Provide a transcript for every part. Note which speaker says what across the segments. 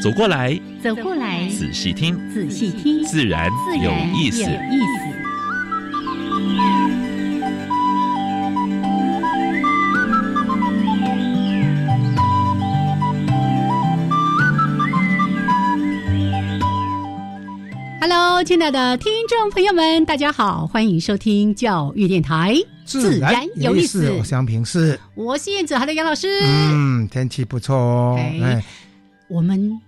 Speaker 1: 走过来，
Speaker 2: 走过来，
Speaker 1: 仔细听，
Speaker 2: 仔细听，
Speaker 1: 自然有意思意思 hello。
Speaker 2: 亲爱的听众朋友们，大家好，欢迎收听教育电台，
Speaker 3: 自然有意思。我杨平是，
Speaker 2: 我是燕子，还有杨老师。
Speaker 3: 嗯，天气不错哦。哎，
Speaker 2: 我们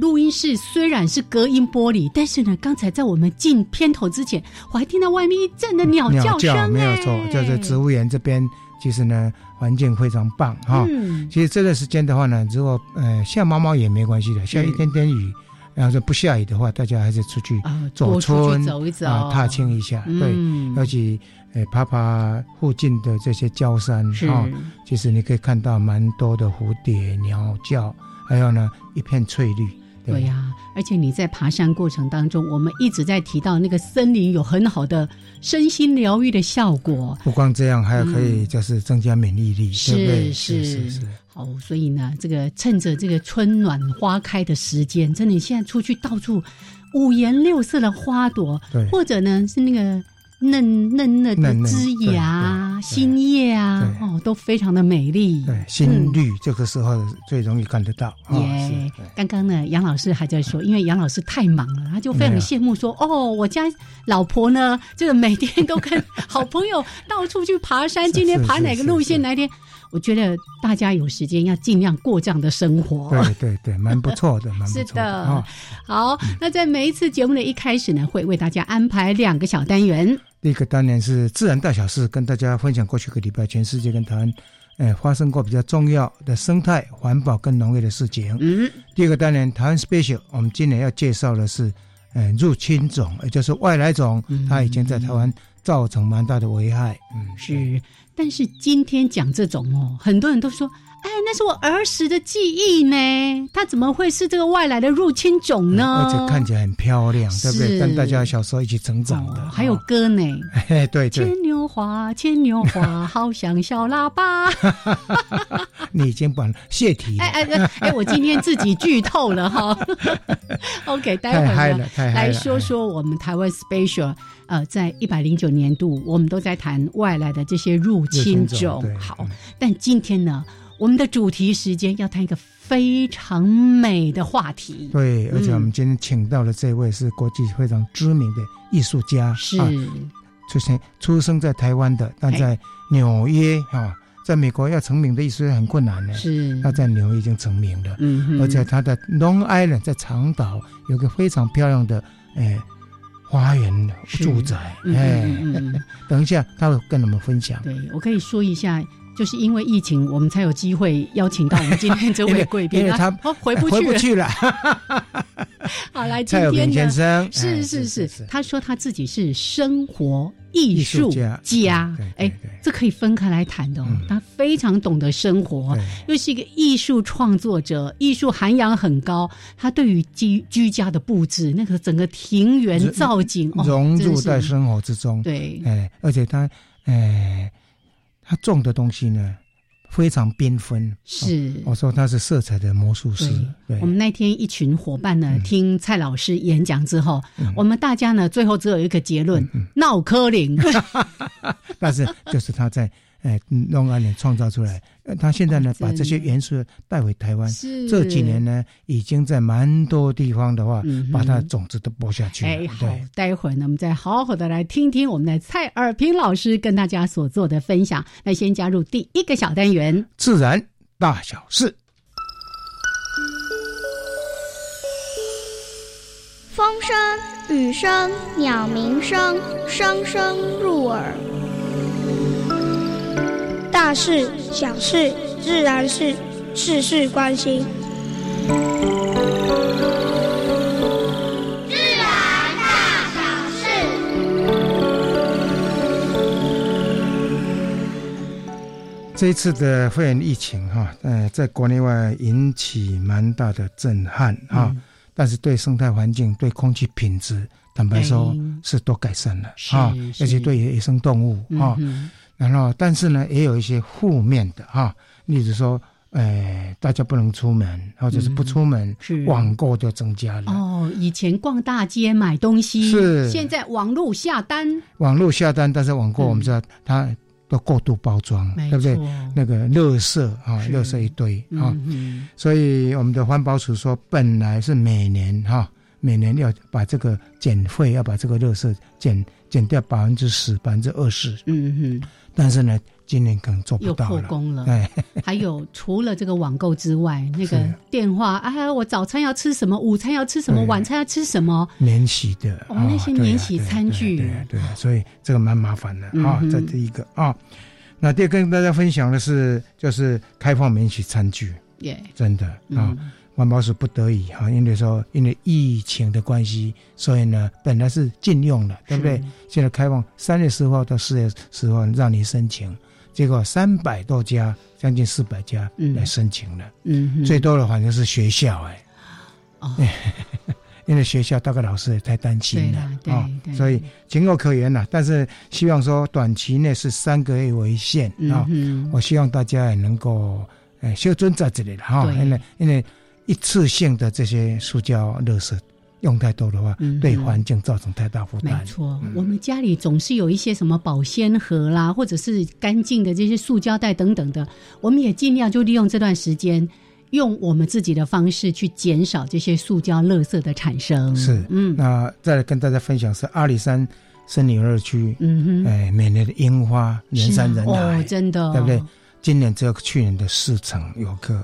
Speaker 2: 录音室虽然是隔音玻璃，但是呢，刚才在我们进片头之前，我还听到外面一阵的鸟叫声。
Speaker 3: 没有错，就是植物园这边，其实呢，环境非常棒哈。其实这段时间的话呢，如果呃下毛毛也没关系的，下一点点雨。然后说不下雨的话，大家还是出去走村
Speaker 2: 走一走
Speaker 3: 啊，踏青一下。对，尤其呃，爬爬附近的这些郊山啊，其实你可以看到蛮多的蝴蝶、鸟叫，还有呢一片翠绿。
Speaker 2: 对呀，而且你在爬山过程当中，我们一直在提到那个森林有很好的身心疗愈的效果。
Speaker 3: 不光这样，还可以就是增加免疫力，对不对？
Speaker 2: 是是是。好，所以呢，这个趁着这个春暖花开的时间，真的，你现在出去到处五颜六色的花朵，或者呢是那个。嫩嫩嫩的枝芽、新叶啊，哦，都非常的美丽。
Speaker 3: 对，新绿这个时候最容易看得到。
Speaker 2: 耶，刚刚呢，杨老师还在说，因为杨老师太忙了，他就非常羡慕说：“哦，我家老婆呢，就是每天都跟好朋友到处去爬山，今天爬哪个路线？哪天？”我觉得大家有时间要尽量过这样的生活。
Speaker 3: 对对对，蛮不错的，蛮不错的。
Speaker 2: 好，那在每一次节目的一开始呢，会为大家安排两个小单元。
Speaker 3: 第一个单元是自然大小事，跟大家分享过去个礼拜全世界跟台湾，哎，发生过比较重要的生态、环保跟农业的事情。嗯。第二个单元台湾 special，我们今年要介绍的是，呃，入侵种，也就是外来种，它已经在台湾造成蛮大的危害。
Speaker 2: 嗯，是。但是今天讲这种哦，很多人都说。哎，那是我儿时的记忆呢，它怎么会是这个外来的入侵种呢？
Speaker 3: 而且看起来很漂亮，对不对？跟大家小时候一起成长的，
Speaker 2: 还有歌呢。
Speaker 3: 哎，对对。
Speaker 2: 牵牛花，牵牛花，好像小喇叭。
Speaker 3: 你已经把谢题。
Speaker 2: 哎哎哎！我今天自己剧透了哈。OK，待会儿呢，来说说我们台湾 special。呃，在一百零九年度，我们都在谈外来的这些入侵种。好，但今天呢？我们的主题时间要谈一个非常美的话题。
Speaker 3: 对，而且我们今天请到的这位是国际非常知名的艺术家，
Speaker 2: 是
Speaker 3: 出生出生在台湾的，但在纽约啊，在美国要成名的艺术家很困难的。
Speaker 2: 是
Speaker 3: 他在纽约已经成名了，嗯，而且他的 Long Island 在长岛有个非常漂亮的诶花园住宅，哎，等一下他会跟我们分享。
Speaker 2: 对我可以说一下。就是因为疫情，我们才有机会邀请到我们今天这位贵宾。
Speaker 3: 他
Speaker 2: 回不
Speaker 3: 去了。
Speaker 2: 好，来 今天
Speaker 3: 先生
Speaker 2: 是是是，他说他自己是生活艺术家。哎，这可以分开来谈的。他非常懂得生活，又是一个艺术创作者，艺术涵养很高。他对于居居家的布置，那个整个庭园造景，
Speaker 3: 融入在生活之中。
Speaker 2: 对，
Speaker 3: 哎，而且他，哎。他种的东西呢，非常缤纷。
Speaker 2: 是，
Speaker 3: 我说他是色彩的魔术师。
Speaker 2: 对我们那天一群伙伴呢，听蔡老师演讲之后，我们大家呢，最后只有一个结论：闹科林。
Speaker 3: 但是，就是他在。哎，弄安联创造出来，他现在呢，把这些元素带回台湾。
Speaker 2: 是
Speaker 3: 这几年呢，已经在蛮多地方的话，把它的种子都播下去。
Speaker 2: 哎，好，待会儿呢，我们再好好的来听听我们的蔡尔平老师跟大家所做的分享。那先加入第一个小单元：
Speaker 3: 自然大小事。
Speaker 4: 风声、雨声、鸟鸣声，声声入耳。大事、小事、自然是，事事关心。
Speaker 5: 自然大小事。
Speaker 3: 这一次的肺炎疫情哈，呃，在国内外引起蛮大的震撼哈，但是对生态环境、对空气品质，坦白说是都改善了啊，而且对野生动物啊。然后，但是呢，也有一些负面的哈，例如说，呃，大家不能出门，或者是不出门，网购就增加了。
Speaker 2: 哦，以前逛大街买东西，
Speaker 3: 是。
Speaker 2: 现在网络下单，
Speaker 3: 网络下单，但是网购我们知道它都过度包装，对不对？那个垃圾啊，垃圾一堆啊，所以我们的环保署说，本来是每年哈，每年要把这个减费，要把这个垃圾减减掉百分之十、百分之二十。嗯哼。但是呢，今年可能做不到
Speaker 2: 了。又破功了。哎，还有除了这个网购之外，那个电话，哎，我早餐要吃什么？午餐要吃什么？晚餐要吃什么？
Speaker 3: 免洗的。
Speaker 2: 哦，那些免洗餐具。
Speaker 3: 对对，所以这个蛮麻烦的啊。这第一个啊，那第二跟大家分享的是，就是开放免洗餐具。耶，真的啊。环保署不得已哈，因为说因为疫情的关系，所以呢，本来是禁用的，对不对？现在开放三月十号到四月十号让你申请，结果三百多家，将近四百家来申请了。嗯，最多的反正是学校哎，哦，因为学校大概老师也太担心了啊，所以情有可原了。但是希望说短期内是三个月为限啊。我希望大家也能够哎修尊在这里了哈，因为因为。一次性的这些塑胶垃圾用太多的话，对环境造成太大负担。
Speaker 2: 没错，我们家里总是有一些什么保鲜盒啦，或者是干净的这些塑胶袋等等的，我们也尽量就利用这段时间，用我们自己的方式去减少这些塑胶垃圾的产生。
Speaker 3: 是，嗯，那再来跟大家分享是阿里山森林二区，嗯哼，哎，每年的樱花人山人海，
Speaker 2: 真的，
Speaker 3: 对不对？今年只有去年的四成游客，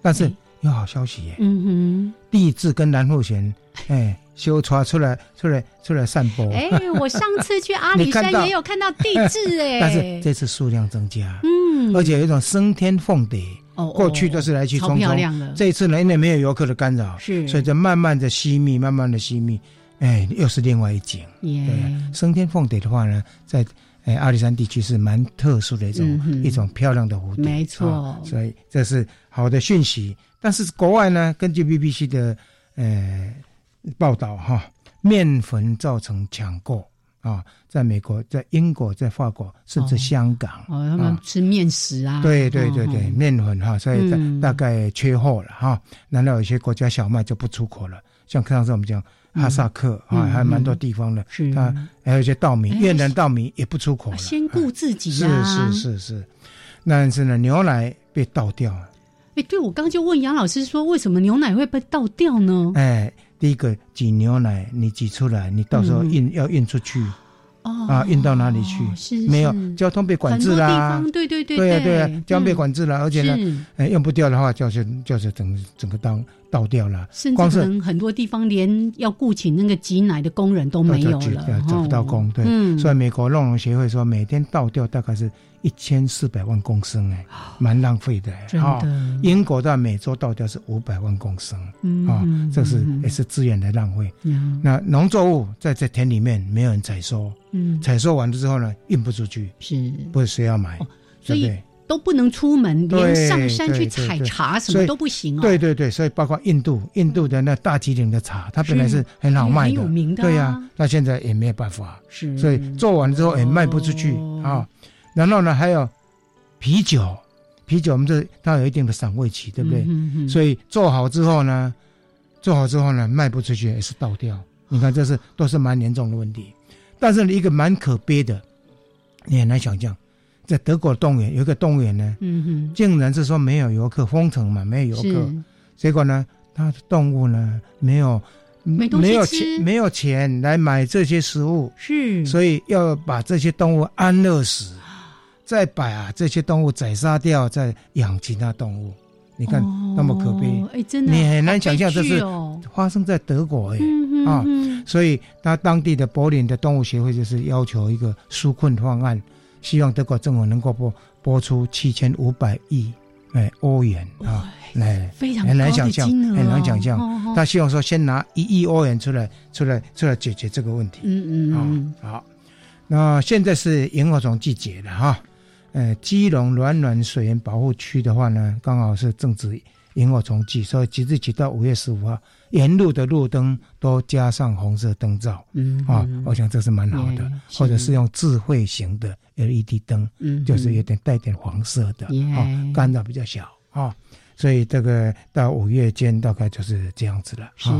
Speaker 3: 但是。有好消息耶！嗯哼，地质跟蓝富贤，哎，修船出来，出来，出来散播。
Speaker 2: 哎，我上次去阿里山也有看到地质哎，
Speaker 3: 但是这次数量增加，嗯，而且有一种升天凤蝶。哦，过去都是来去匆匆，这一次呢，因为没有游客的干扰，是，所以就慢慢的熄灭，慢慢的熄灭，哎，又是另外一景。对，升天凤蝶的话呢，在。哎，阿里山地区是蛮特殊的一种一种漂亮的蝴蝶，
Speaker 2: 没错，
Speaker 3: 所以这是好的讯息。但是国外呢，根据 BBC 的呃报道哈，面粉造成抢购啊，在美国、在英国、在法国，甚至香港，
Speaker 2: 哦，他们吃面食啊，
Speaker 3: 对对对对，面粉哈，所以大概缺货了哈。难道有些国家小麦就不出口了？像上次我们讲。哈萨克啊，还蛮多地方的，它还有一些稻米，越南稻米也不出口了。
Speaker 2: 先顾自己
Speaker 3: 是是是是，但是呢，牛奶被倒掉了。
Speaker 2: 哎，对，我刚就问杨老师说，为什么牛奶会被倒掉呢？
Speaker 3: 哎，第一个挤牛奶，你挤出来，你到时候运要运出去。啊，运到哪里去？没有交通被管制啦，
Speaker 2: 对对对，
Speaker 3: 对啊对。啊，交通被管制了，而且呢，哎，用不掉的话，就是就是整整个倒倒掉了。
Speaker 2: 甚至可能很多地方连要雇请那个挤奶的工人都没有了，
Speaker 3: 找不到工。对，所以美国农农协会说，每天倒掉大概是。一千四百万公升哎，蛮浪费的。
Speaker 2: 真的，
Speaker 3: 英国的每周倒掉是五百万公升，啊，这是也是资源的浪费。那农作物在这田里面没有人采收，嗯，采收完了之后呢，运不出去，
Speaker 2: 是，
Speaker 3: 不是谁要买？
Speaker 2: 所以都不能出门，连上山去采茶什么都不行哦。
Speaker 3: 对对对，所以包括印度，印度的那大吉岭的茶，它本来是很好卖的，很有名的对呀，那现在也没有办法，是，所以做完之后也卖不出去啊。然后呢，还有啤酒，啤酒我们这它有一定的赏味期，对不对？所以做好之后呢，做好之后呢，卖不出去也是倒掉。你看，这是都是蛮严重的问题。但是一个蛮可悲的，你很难想象，在德国动物园有一个动物园呢，嗯竟然是说没有游客封城嘛，没有游客，结果呢，它的动物呢没有。
Speaker 2: 没
Speaker 3: 有钱，没有钱来买这些食物，
Speaker 2: 是，
Speaker 3: 所以要把这些动物安乐死，再把这些动物宰杀掉，再养其他动物。你看那么可悲，
Speaker 2: 哎，真的，
Speaker 3: 你很难想象这是发生在德国哎啊，所以他当地的柏林的动物协会就是要求一个纾困方案，希望德国政府能够拨拨出七千五百亿哎欧元啊，来
Speaker 2: 非常
Speaker 3: 很难想象，很难想象。
Speaker 2: 哦
Speaker 3: 他希望说先拿一亿欧元出来，出来，出来解决这个问题。
Speaker 2: 嗯嗯嗯，
Speaker 3: 好，那现在是萤火虫季节了哈。呃，基隆暖暖水源保护区的话呢，刚好是正值萤火虫季，所以即日起到五月十五号，沿路的路灯都加上红色灯罩。
Speaker 2: 嗯
Speaker 3: 啊，我想这是蛮好的，或者是用智慧型的 LED 灯，
Speaker 2: 嗯，
Speaker 3: 就是有点带点黄色的，
Speaker 2: 啊，
Speaker 3: 干扰比较小啊。所以这个到五月间大概就是这样子了。
Speaker 2: 是，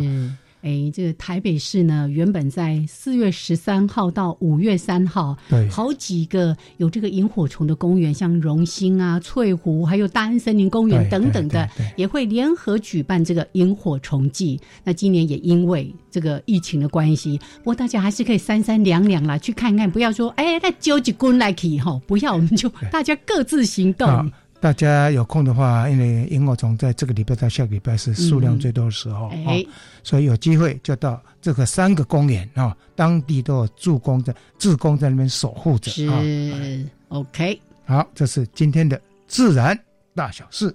Speaker 2: 哎，这个台北市呢，原本在四月十三号到五月三号，
Speaker 3: 对，
Speaker 2: 好几个有这个萤火虫的公园，像荣兴啊、翠湖，还有大安森林公园等等的，也会联合举办这个萤火虫季。那今年也因为这个疫情的关系，不过大家还是可以三三两两啦，去看看，不要说哎，那揪几棍来去哈，不要，我们就大家各自行动。
Speaker 3: 大家有空的话，因为萤火虫在这个礼拜到下个礼拜是数量最多的时候，
Speaker 2: 哎，
Speaker 3: 所以有机会就到这个三个公园啊，当地都有助工在志工在那边守护着。
Speaker 2: 是，OK。
Speaker 3: 好，这是今天的自然大小事。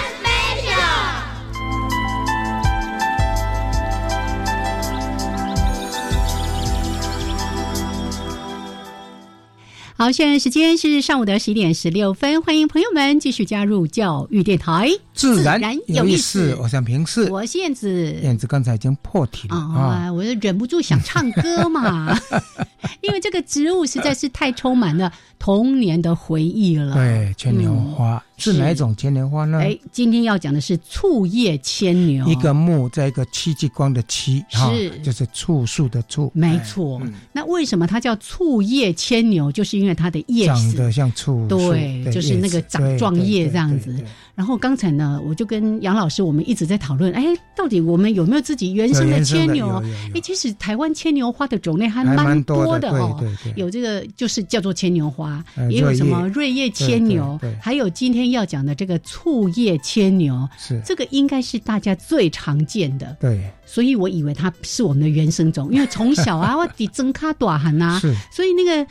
Speaker 2: 好，现在时间是上午的十一点十六分，欢迎朋友们继续加入教育电台，
Speaker 3: 自然有意
Speaker 2: 思。
Speaker 3: 我想平视，
Speaker 2: 我是燕子，
Speaker 3: 燕子刚才已经破题了啊，
Speaker 2: 我就忍不住想唱歌嘛，因为这个植物实在是太充满了童年的回忆了。
Speaker 3: 对，牵牛花。是哪一种牵牛花呢？
Speaker 2: 哎，今天要讲的是醋叶牵牛，
Speaker 3: 一个木在一个戚继光的戚，
Speaker 2: 是
Speaker 3: 就是醋树的醋，
Speaker 2: 没错。那为什么它叫醋叶牵牛？就是因为它的叶
Speaker 3: 长得像醋，
Speaker 2: 对，就是那个长状叶这样子。然后刚才呢，我就跟杨老师我们一直在讨论，哎，到底我们有没有自己原生的牵牛？哎，其实台湾牵牛花的种类还蛮多的哦，有这个就是叫做牵牛花，也有什么瑞叶牵牛，还有今天。要讲的这个醋叶牵牛，
Speaker 3: 是。
Speaker 2: 这个应该是大家最常见的，
Speaker 3: 对，
Speaker 2: 所以我以为它是我们的原生种，因为从小啊，我得增卡短喊呐，所以那个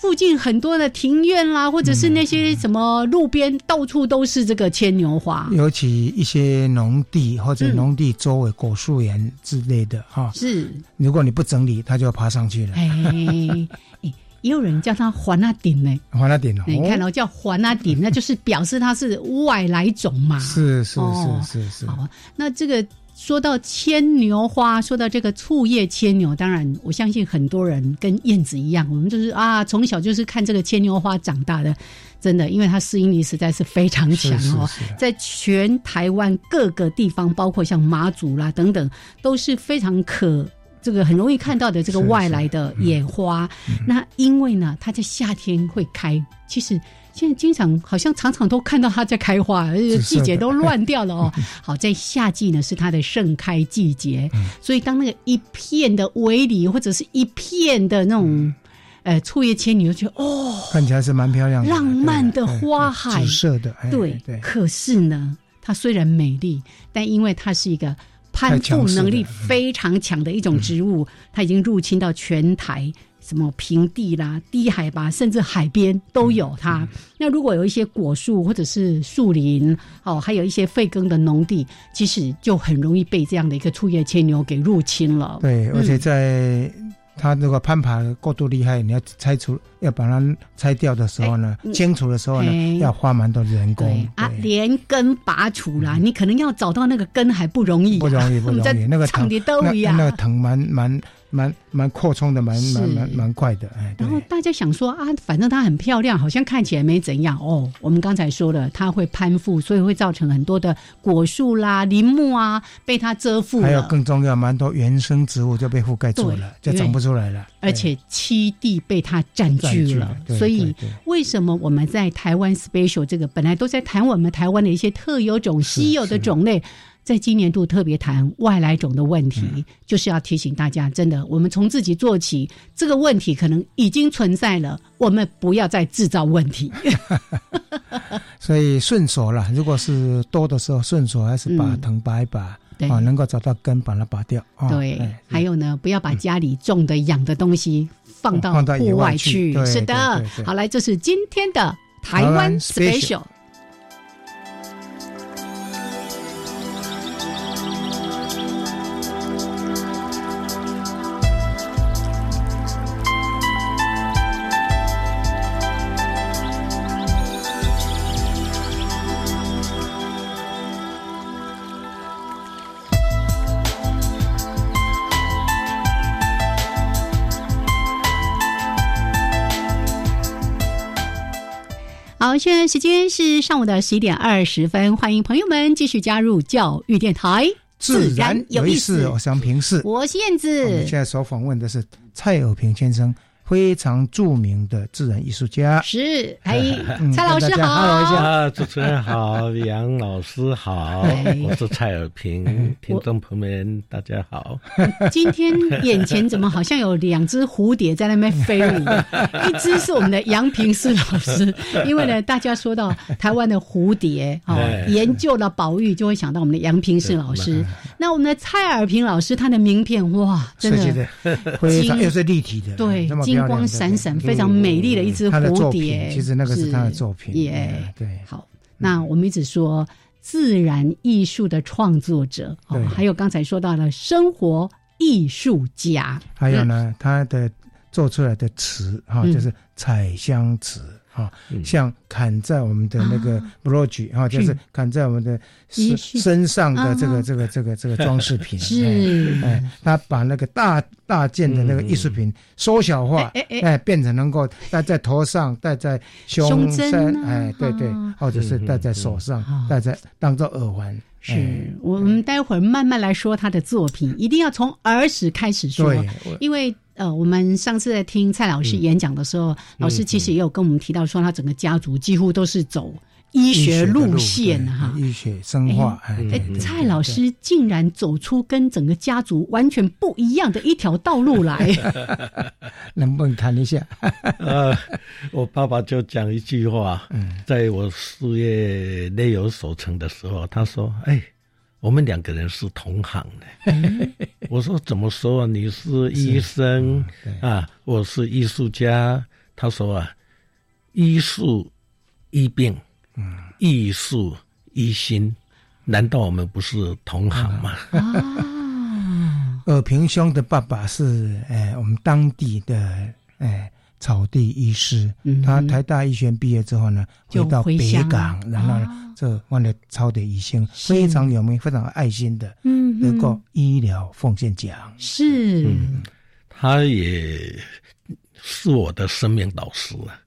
Speaker 2: 附近很多的庭院啦，或者是那些什么路边，到处都是这个牵牛花，
Speaker 3: 尤其一些农地或者农地周围果树园之类的哈，
Speaker 2: 是，
Speaker 3: 如果你不整理，它就要爬上去了。
Speaker 2: 哎 也有人叫它环那顶呢，
Speaker 3: 环那顶哦，
Speaker 2: 你看哦，叫环那顶，那就是表示它是外来种嘛。
Speaker 3: 是是是是是。
Speaker 2: 好，那这个说到牵牛花，说到这个醋叶牵牛，当然我相信很多人跟燕子一样，我们就是啊，从小就是看这个牵牛花长大的，真的，因为它适应力实在是非常强哦，在全台湾各个地方，包括像马祖啦等等，都是非常可。这个很容易看到的这个外来的野花，那因为呢，它在夏天会开。其实现在经常好像常常都看到它在开花，季节都乱掉了哦。好在夏季呢是它的盛开季节，所以当那个一片的围篱或者是一片的那种呃醋叶牵，你就觉得哦，
Speaker 3: 看起来是蛮漂亮、
Speaker 2: 浪漫的花海，
Speaker 3: 紫色的。
Speaker 2: 对对。可是呢，它虽然美丽，但因为它是一个。攀附能力非常强的一种植物，它已经入侵到全台，什么平地啦、低海拔，甚至海边都有它。那如果有一些果树或者是树林，哦，还有一些废耕的农地，其实就很容易被这样的一个粗叶牵牛给入侵了。
Speaker 3: 对，而且在。它如果攀爬过度厉害，你要拆除，要把它拆掉的时候呢，清除的时候呢，要花蛮多人工
Speaker 2: 啊，连根拔除啦，你可能要找到那个根还不容易，
Speaker 3: 不容易，不容易，那个
Speaker 2: 藤都一样，
Speaker 3: 那个藤蛮蛮。蛮蛮扩充的，蛮蛮蛮蛮快的，哎。
Speaker 2: 然后大家想说啊，反正它很漂亮，好像看起来没怎样哦。我们刚才说了，它会攀附，所以会造成很多的果树啦、林木啊被它遮覆。
Speaker 3: 还有更重要，蛮多原生植物就被覆盖住了，就长不出来了。
Speaker 2: 而且栖地被它占据了，所以为什么我们在台湾 special 这个本来都在谈我们台湾的一些特有种、稀有的种类？在今年度特别谈外来种的问题，就是要提醒大家，真的，我们从自己做起，这个问题可能已经存在了，我们不要再制造问题。
Speaker 3: 所以顺手了，如果是多的时候，顺手还是把藤拔一拔。啊，能够找到根，把它拔掉。
Speaker 2: 对，还有呢，不要把家里种的、养的东西放到户外去。是的，好，来，这是今天的台湾 special。现在时间是上午的十一点二十分，欢迎朋友们继续加入教育电台，
Speaker 3: 自然有意思，我想平视，
Speaker 2: 我是燕子。
Speaker 3: 我们现在所访问的是蔡友平先生。非常著名的自然艺术家
Speaker 2: 是哎，蔡老师好，
Speaker 6: 啊，主持人好，杨老师好，我是蔡尔平，听众朋友们大家好。
Speaker 2: 今天眼前怎么好像有两只蝴蝶在那边飞舞？一只是我们的杨平世老师，因为呢，大家说到台湾的蝴蝶哦，研究了宝玉，就会想到我们的杨平世老师。那我们的蔡尔平老师，他的名片哇，真的
Speaker 3: 非常又是立体的，
Speaker 2: 对。金光闪闪，非常美丽的一只蝴蝶。
Speaker 3: 其实那个是他的作品。
Speaker 2: 耶，对。好，那我们一直说自然艺术的创作者，哦，还有刚才说到的生活艺术家，
Speaker 3: 还有呢，他的做出来的词，哈，就是彩香词。啊，像砍在我们的那个 b r o c h 啊，就是砍在我们的身身上的这个这个这个这个装饰品。
Speaker 2: 是，
Speaker 3: 哎，他把那个大大件的那个艺术品缩小化，哎，变成能够戴在头上、戴在胸身，哎，对对，或者是戴在手上、戴在当做耳环。
Speaker 2: 是。我们待会儿慢慢来说他的作品，一定要从儿时开始说，因为。呃，我们上次在听蔡老师演讲的时候，老师其实也有跟我们提到说，他整个家族几乎都是走医学路线哈，
Speaker 3: 医学生化。
Speaker 2: 哎，蔡老师竟然走出跟整个家族完全不一样的一条道路来
Speaker 3: 能不能谈一下？
Speaker 6: 呃，我爸爸就讲一句话，在我事业略有所成的时候，他说：“哎。”我们两个人是同行的，我说怎么说？你是医生啊，我是艺术家。他说啊，医术医病，嗯艺术医心，难道我们不是同行吗？
Speaker 2: 啊，
Speaker 3: 尔 平兄的爸爸是哎，我们当地的哎。草地医师，他台大医学院毕业之后呢，回到北港，然后这换了草地医生，非常有名、非常爱心的，嗯得过医疗奉献奖。
Speaker 2: 是，
Speaker 6: 他也是我的生命导师啊。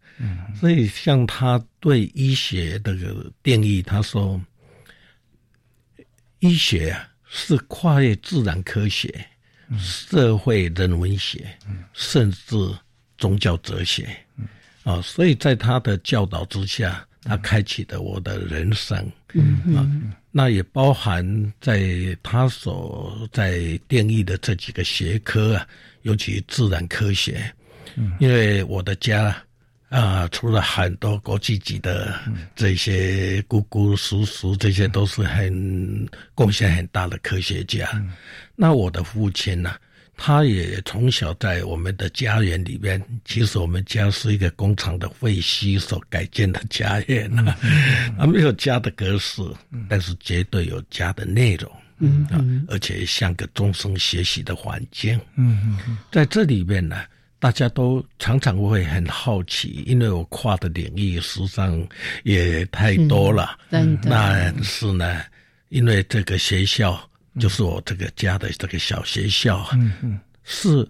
Speaker 6: 所以像他对医学的定义，他说，医学啊是跨越自然科学、社会人文学，甚至。宗教哲学，啊，所以在他的教导之下，他开启了我的人生，啊，那也包含在他所在定义的这几个学科啊，尤其自然科学，因为我的家啊，除了很多国际级的这些姑姑叔叔，这些都是很贡献很大的科学家，那我的父亲呢？他也从小在我们的家园里边，其实我们家是一个工厂的废墟所改建的家园啊，啊，没有家的格式，但是绝对有家的内容，嗯啊，而且像个终生学习的环境，嗯嗯，在这里面呢，大家都常常会很好奇，因为我跨的领域实际上也太多了，但是呢，因为这个学校。就是我这个家的这个小学校，嗯嗯，是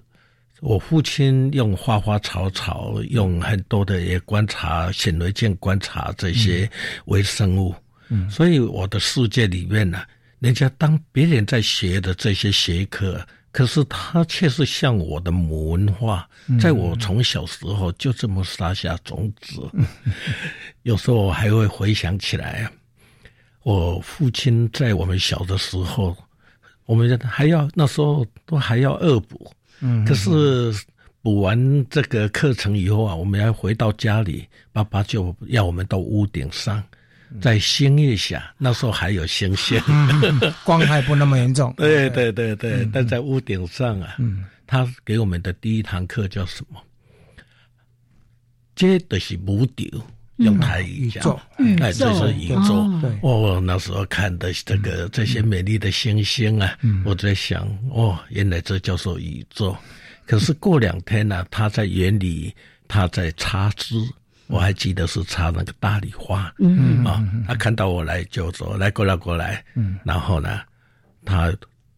Speaker 6: 我父亲用花花草草，用很多的也观察显微镜观察这些微生物，嗯，所以我的世界里面呢，人家当别人在学的这些学科，可是他却是像我的母文化，在我从小时候就这么撒下种子，有时候我还会回想起来啊。我父亲在我们小的时候，我们还要那时候都还要恶补，嗯，可是补完这个课程以后啊，我们要回到家里，爸爸就要我们到屋顶上。在星月下，那时候还有星星，
Speaker 3: 光害不那么严重。
Speaker 6: 对对对对，但在屋顶上啊，他给我们的第一堂课叫什么？这的是无丢，用台语讲，哎，这是宇宙。哦，那时候看的这个这些美丽的星星啊，我在想，哦，原来这叫做宇宙。可是过两天呢，他在园里，他在插枝。我还记得是插那个大礼花，嗯。啊，他看到我来就说：“来过来过来。”嗯，然后呢，他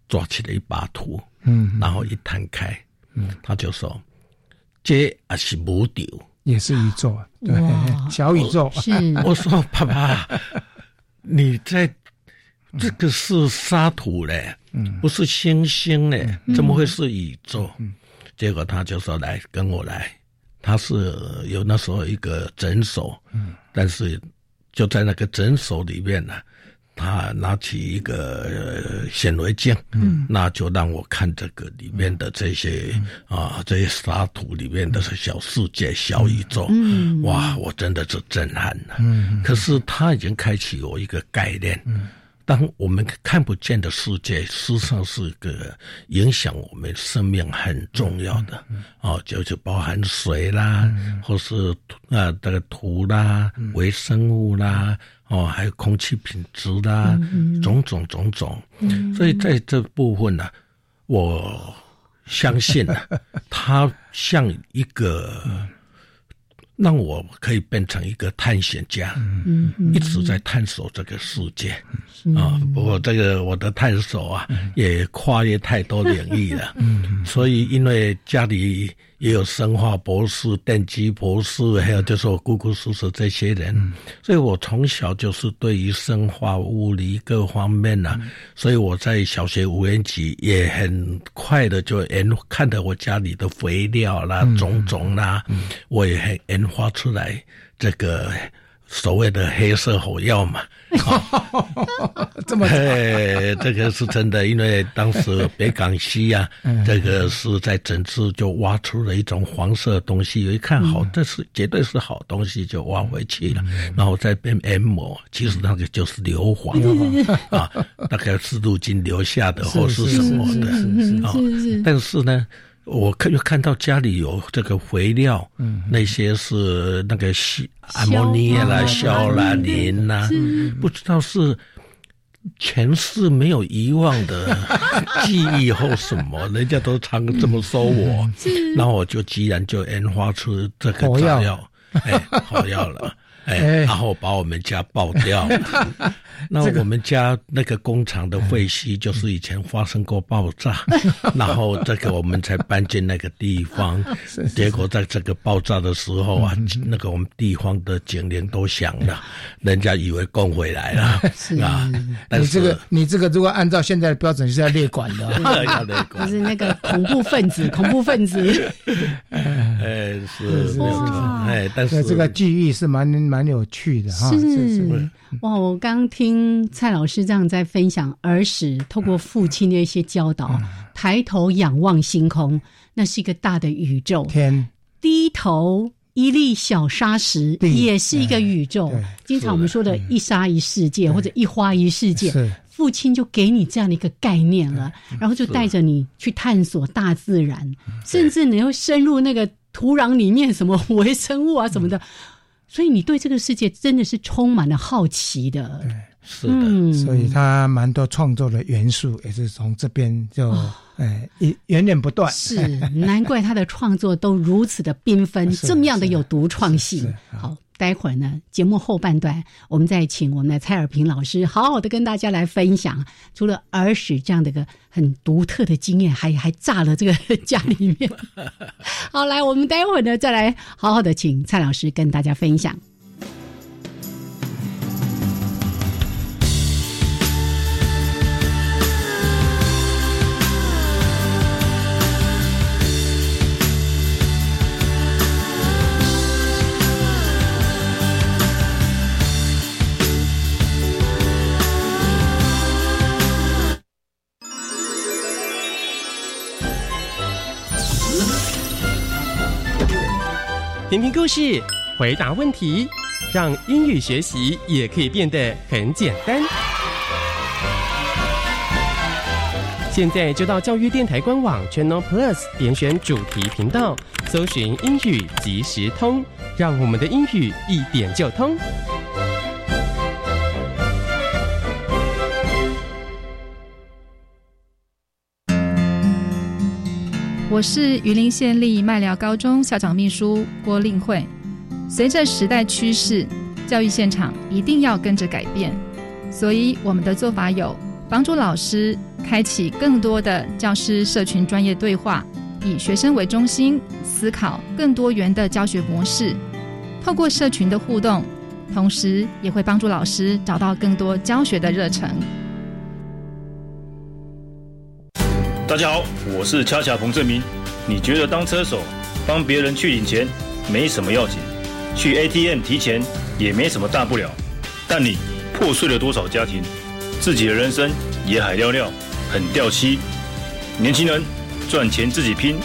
Speaker 6: 抓起了一把土，嗯，然后一摊开，嗯，他就说：“这也是母丢，
Speaker 3: 也是宇宙，对，小宇宙。”
Speaker 2: 是，
Speaker 6: 我说：“爸爸，你在这个是沙土嘞，嗯，不是星星嘞，怎么会是宇宙？”结果他就说：“来跟我来。”他是有那时候一个诊所，嗯，但是就在那个诊所里面呢，他拿起一个显微镜，嗯，那就让我看这个里面的这些啊，这些沙土里面的小世界、小宇宙，嗯，哇，我真的是震撼了，嗯，可是他已经开启我一个概念，嗯。当我们看不见的世界，实际上是个影响我们生命很重要的。哦，就是包含水啦，或是啊这个土啦、微生物啦，哦，还有空气品质啦，种种种种。所以在这部分呢，我相信啊，它像一个。让我可以变成一个探险家，嗯，一直在探索这个世界，啊，不过这个我的探索啊，也跨越太多领域了，嗯，所以因为家里。也有生化博士、电机博士，还有就是我姑姑、叔叔这些人，所以我从小就是对于生化、物理各方面呢，所以我在小学五年级也很快的就研看到我家里的肥料啦、种种啦，我也很研发出来这个。所谓的黑色火药嘛，
Speaker 3: 这么
Speaker 6: 哎，这个是真的，因为当时北港西呀，这个是在整治就挖出了一种黄色东西，一看好，这是绝对是好东西，就挖回去了，然后再变 M 膜，其实那个就是硫磺啊，大概是陆金留下的或是什么的。啊，但是呢。我看又看到家里有这个肥料，嗯，那些是那个西阿莫尼亚啦、硝啦、磷啦，不知道是前世没有遗忘的 记忆或什么，人家都常这么说我，那我就既然就研发出这个炸药，哎，好药了。哎，然后把我们家爆掉。那我们家那个工厂的废墟，就是以前发生过爆炸，然后这个我们才搬进那个地方。结果在这个爆炸的时候啊，那个我们地方的警铃都响了，人家以为供回来了啊。
Speaker 3: 但是这个你这个如果按照现在的标准是要列管的，
Speaker 6: 要列管，
Speaker 2: 就是那个恐怖分子，恐怖分子。
Speaker 6: 哎，是是哎，但是
Speaker 3: 这个记忆是蛮。蛮有趣的哈，
Speaker 2: 是哇！我刚听蔡老师这样在分享儿时，透过父亲的一些教导，抬头仰望星空，那是一个大的宇宙；
Speaker 3: 天。
Speaker 2: 低头一粒小沙石，也是一个宇宙。经常我们说的一沙一世界，或者一花一世界，父亲就给你这样的一个概念了，然后就带着你去探索大自然，甚至你会深入那个土壤里面，什么微生物啊什么的。所以你对这个世界真的是充满了好奇的，
Speaker 6: 对，是的，
Speaker 3: 所以他蛮多创作的元素也是从这边就哎源源源不断，
Speaker 2: 是难怪他的创作都如此的缤纷，这么样的有独创性。好。待会儿呢，节目后半段，我们再请我们的蔡尔平老师好好的跟大家来分享，除了儿时这样的一个很独特的经验，还 还炸了这个家里面。好，来，我们待会儿呢，再来好好的请蔡老师跟大家分享。
Speaker 7: 听故事，回答问题，让英语学习也可以变得很简单。现在就到教育电台官网 Channel Plus 点选主题频道，搜寻英语即时通，让我们的英语一点就通。
Speaker 8: 我是榆林县立麦寮高中校长秘书郭令慧。随着时代趋势，教育现场一定要跟着改变，所以我们的做法有帮助老师开启更多的教师社群专业对话，以学生为中心思考更多元的教学模式，透过社群的互动，同时也会帮助老师找到更多教学的热忱。
Speaker 9: 大家好，我是恰恰彭正明。你觉得当车手帮别人去领钱没什么要紧，去 ATM 提钱也没什么大不了。但你破碎了多少家庭，自己的人生也海尿尿，很掉漆。年轻人赚钱自己拼，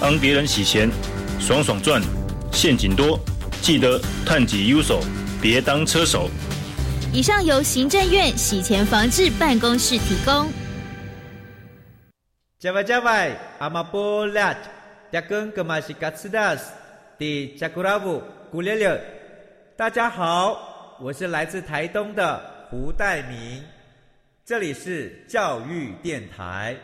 Speaker 9: 帮别人洗钱，爽爽赚，陷阱多。记得探己优手，别当车手。
Speaker 10: 以上由行政院洗钱防治办公室提供。
Speaker 11: 加外加外，阿玛波拉，扎根格玛西卡斯达斯，迪加古拉布古列列。大家好，我是来自台东的胡代明，这里是教育电台。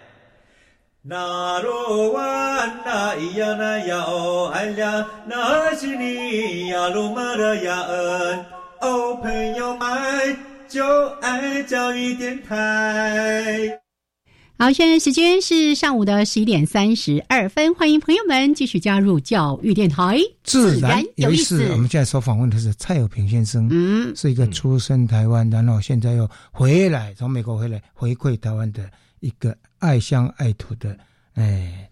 Speaker 11: 那罗哇那咿呀那呀哦哎呀，那是你呀鲁玛的呀恩哦，朋友们就爱教育电台。
Speaker 2: 好，现在时间是上午的十一点三十二分，欢迎朋友们继续加入教育电台，
Speaker 3: 自然有意思。我们现在所访问的是蔡友平先生，嗯，是一个出生台湾，然后现在又回来，从美国回来回馈台湾的一个爱乡爱土的，哎。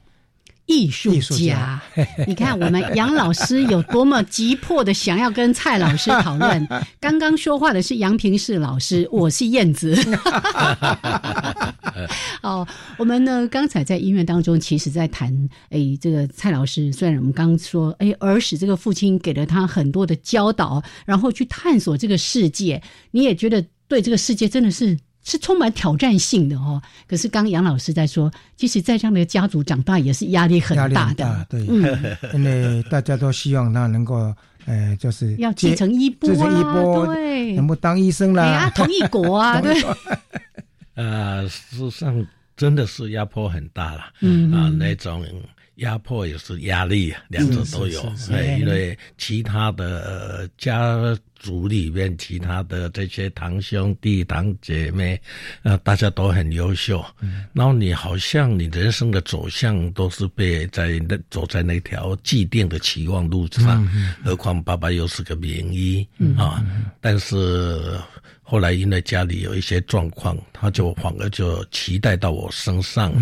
Speaker 2: 艺术家，你看我们杨老师有多么急迫的想要跟蔡老师讨论。刚刚说话的是杨平世老师，我是燕子。哦，我们呢刚才在音乐当中，其实在谈，哎，这个蔡老师，虽然我们刚刚说，哎，儿时这个父亲给了他很多的教导，然后去探索这个世界，你也觉得对这个世界真的是。是充满挑战性的哦。可是刚杨老师在说，即使在这样的家族长大，也是压力很大的。
Speaker 3: 对，因为大家都希望他能够，呃，就是
Speaker 2: 要继承衣钵，
Speaker 3: 继承衣钵，
Speaker 2: 对，
Speaker 3: 能够当医生啦，
Speaker 2: 啊，同一国啊，对。
Speaker 6: 呃，事实上真的是压迫很大了，嗯啊，那种。压迫也是压力，两者都有。哎，因为其他的家族里面，其他的这些堂兄弟、堂姐妹，呃，大家都很优秀。嗯然后你好像你人生的走向都是被在那走在那条既定的期望路上。何况爸爸又是个名医啊，但是。后来因为家里有一些状况，他就反而就期待到我身上，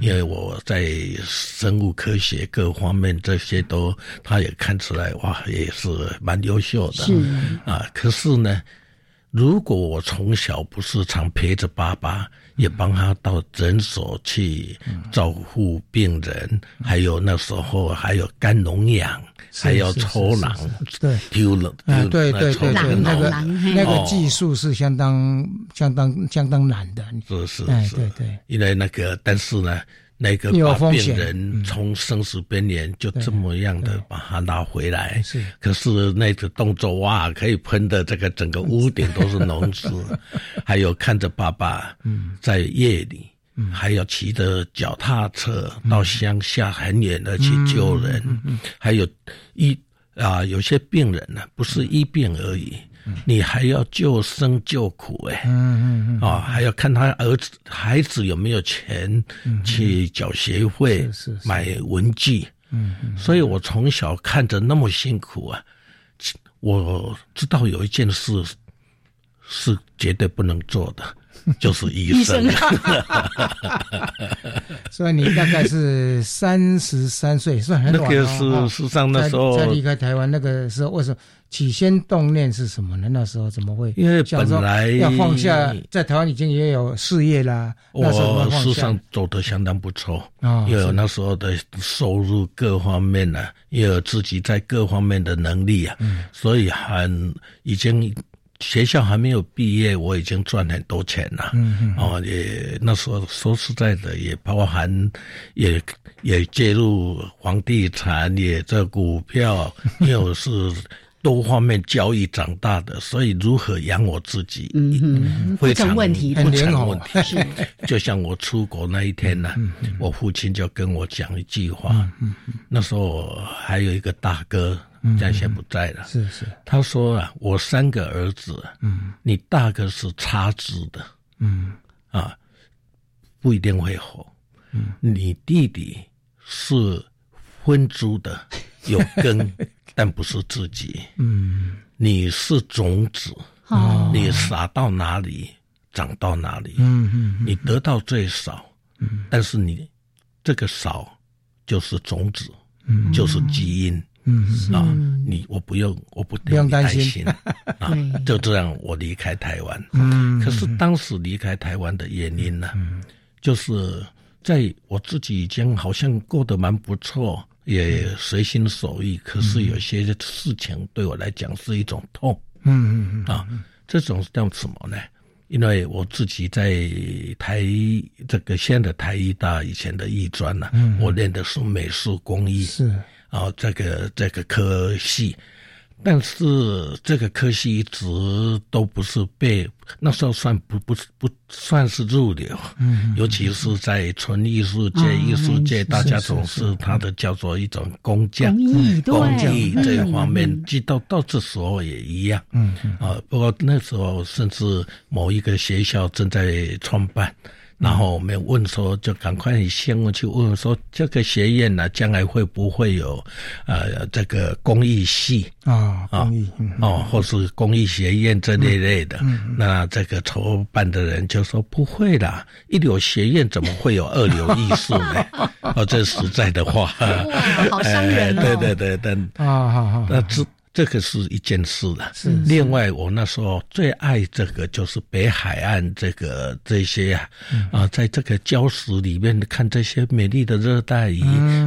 Speaker 6: 因为我在生物科学各方面这些都，他也看出来哇，也是蛮优秀的。是啊，可是呢，如果我从小不是常陪着爸爸。也帮他到诊所去照顾病人，还有那时候还有肝脓疡，还要抽囊，
Speaker 3: 对，
Speaker 6: 丢了，
Speaker 3: 对对对对，那个那个技术是相当相当相当难的，
Speaker 6: 是是是，
Speaker 3: 对对，
Speaker 6: 因为那个，但是呢。那个把病人从生死边缘就这么样的把他拿回来，是。可是那个动作哇，可以喷的这个整个屋顶都是脓汁，还有看着爸爸嗯。在夜里，还要骑着脚踏车到乡下很远的去救人，还有一啊有些病人呢不是一病而已。你还要救生救苦哎，嗯嗯嗯，啊，还要看他儿子孩子有没有钱去缴学费、买文具，嗯嗯，所以我从小看着那么辛苦啊，我知道有一件事是绝对不能做的，就是医生。
Speaker 3: 所以你大概是三十三岁，算很
Speaker 6: 晚那个是实上那时候
Speaker 3: 才离开台湾，那个时候为什么起先动念是什么呢？那时候怎么会？
Speaker 6: 因为本来
Speaker 3: 要放下，在台湾已经也有事业啦。
Speaker 6: 我事实上走得相当不错啊，因为那时候的收入各方面呢，又有自己在各方面的能力啊，所以很已经。学校还没有毕业，我已经赚很多钱了。嗯嗯，哦，也那时候说实在的，也包含也也介入房地产，也这股票，因为是多方面交易长大的，所以如何养我自己，
Speaker 2: 嗯非常问题，
Speaker 6: 不成问题。是，就像我出国那一天呢，我父亲就跟我讲一句话。嗯嗯，那时候还有一个大哥。现在不在了。
Speaker 3: 是是，
Speaker 6: 他说啊，我三个儿子，嗯，你大哥是插枝的，嗯啊，不一定会活，嗯，你弟弟是分株的，有根，但不是自己，嗯，你是种子，哦，你撒到哪里长到哪里，嗯嗯，你得到最少，嗯，但是你这个少就是种子，嗯，就是基因。嗯啊，你我不用，我不
Speaker 3: 不用担心
Speaker 6: 啊，就这样我离开台湾。嗯，可是当时离开台湾的原因呢，就是在我自己已经好像过得蛮不错，也随心所欲，可是有些事情对我来讲是一种痛。嗯嗯嗯啊，这种是叫什么呢？因为我自己在台这个现在的台医大以前的艺专呢，我练的是美术工艺。
Speaker 3: 是。
Speaker 6: 啊，这个这个科系，但是这个科系一直都不是被那时候算不不不算是入流，嗯，尤其是在纯艺术界、艺术界，大家总是他的叫做一种工匠、工艺这一方面，即到到这时候也一样，嗯。啊，不过那时候甚至某一个学校正在创办。然后我们问说，就赶快先问去问说，这个学院呢，将来会不会有，呃，这个工艺系
Speaker 3: 啊，工艺
Speaker 6: 哦，或是公益学院这类类的。那这个筹办的人就说不会啦，一流学院怎么会有二流艺术呢？哦，这实在的话，
Speaker 2: 好伤人
Speaker 6: 哦。对对对，但啊，好好，那这。这个是一件事了。是。另外，我那时候最爱这个就是北海岸这个这些啊，啊，在这个礁石里面看这些美丽的热带鱼。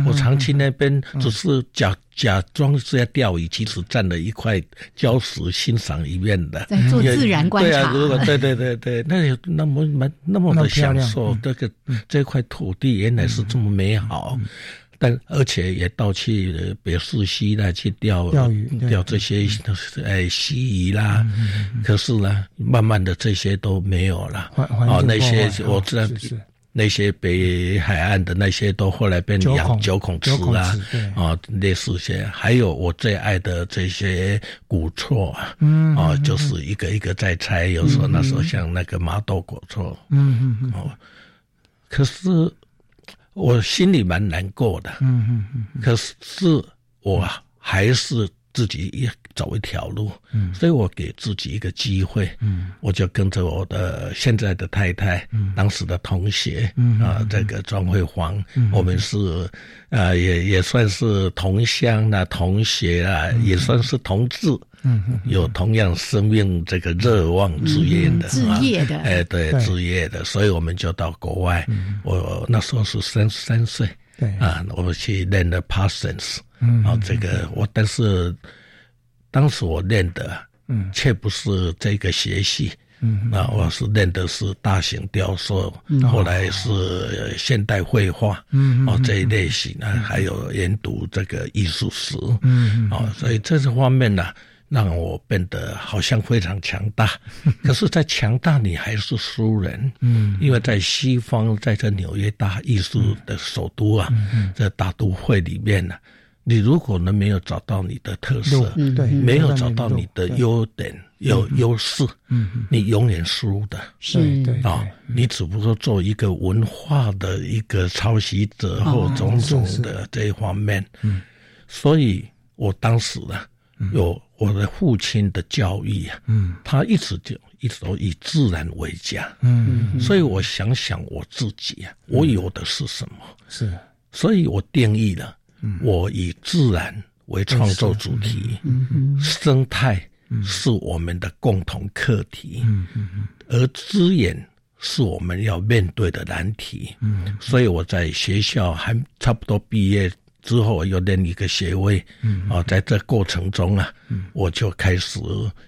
Speaker 6: 我长期那边只是假假装是在钓鱼，其实占了一块礁石欣赏一面的。
Speaker 2: 在做自然观察。对
Speaker 6: 啊，如果对对对对，那有那么蛮那么的享受，这个这块土地原来是这么美好。但而且也到去北四西那去钓
Speaker 3: 钓鱼
Speaker 6: 钓这些哎蜥蜴啦，可是呢，慢慢的这些都没有了。哦，那些我知道，那些北海岸的那些都后来变养九孔池啊，啊，类似些。还有我最爱的这些古厝啊，哦，就是一个一个在拆。有时候那时候像那个麻豆古厝，嗯嗯嗯，哦，可是。我心里蛮难过的，嗯嗯嗯，可是我还是自己一走一条路，嗯，所以我给自己一个机会，嗯，我就跟着我的现在的太太，嗯，当时的同学，嗯啊，这个庄慧煌，嗯，我们是，啊，也也算是同乡啊，同学啊，也算是同志。嗯，有同样生命这个热望之业的，
Speaker 2: 置业的，
Speaker 6: 哎，对，置业的，所以我们就到国外。我那时候是三十三岁，
Speaker 3: 对。
Speaker 6: 啊，我们去练的 Parsons，嗯，然后这个我，但是当时我练的，嗯，却不是这个学系，嗯，那，我是练的是大型雕塑，后来是现代绘画，嗯，哦这一类型呢，还有研读这个艺术史，嗯，哦，所以这些方面呢。让我变得好像非常强大，可是，在强大你还是输人。嗯，因为在西方，在这纽约大艺术的首都啊，在大都会里面呢，你如果呢没有找到你的特色，
Speaker 3: 对，
Speaker 6: 没有找到你的优点、有优势，嗯，你永远输的。
Speaker 3: 是，对
Speaker 6: 啊，你只不过做一个文化的一个抄袭者或种种的这一方面。嗯，所以我当时呢。有我的父亲的教育啊，嗯，他一直就一直都以自然为家。嗯，所以我想想我自己啊，我有的是什么？
Speaker 3: 是，
Speaker 6: 所以我定义了，我以自然为创作主题，嗯。生态是我们的共同课题，嗯。嗯。而资源是我们要面对的难题。嗯，所以我在学校还差不多毕业。之后又练一个学位，嗯，啊，在这过程中啊，嗯，我就开始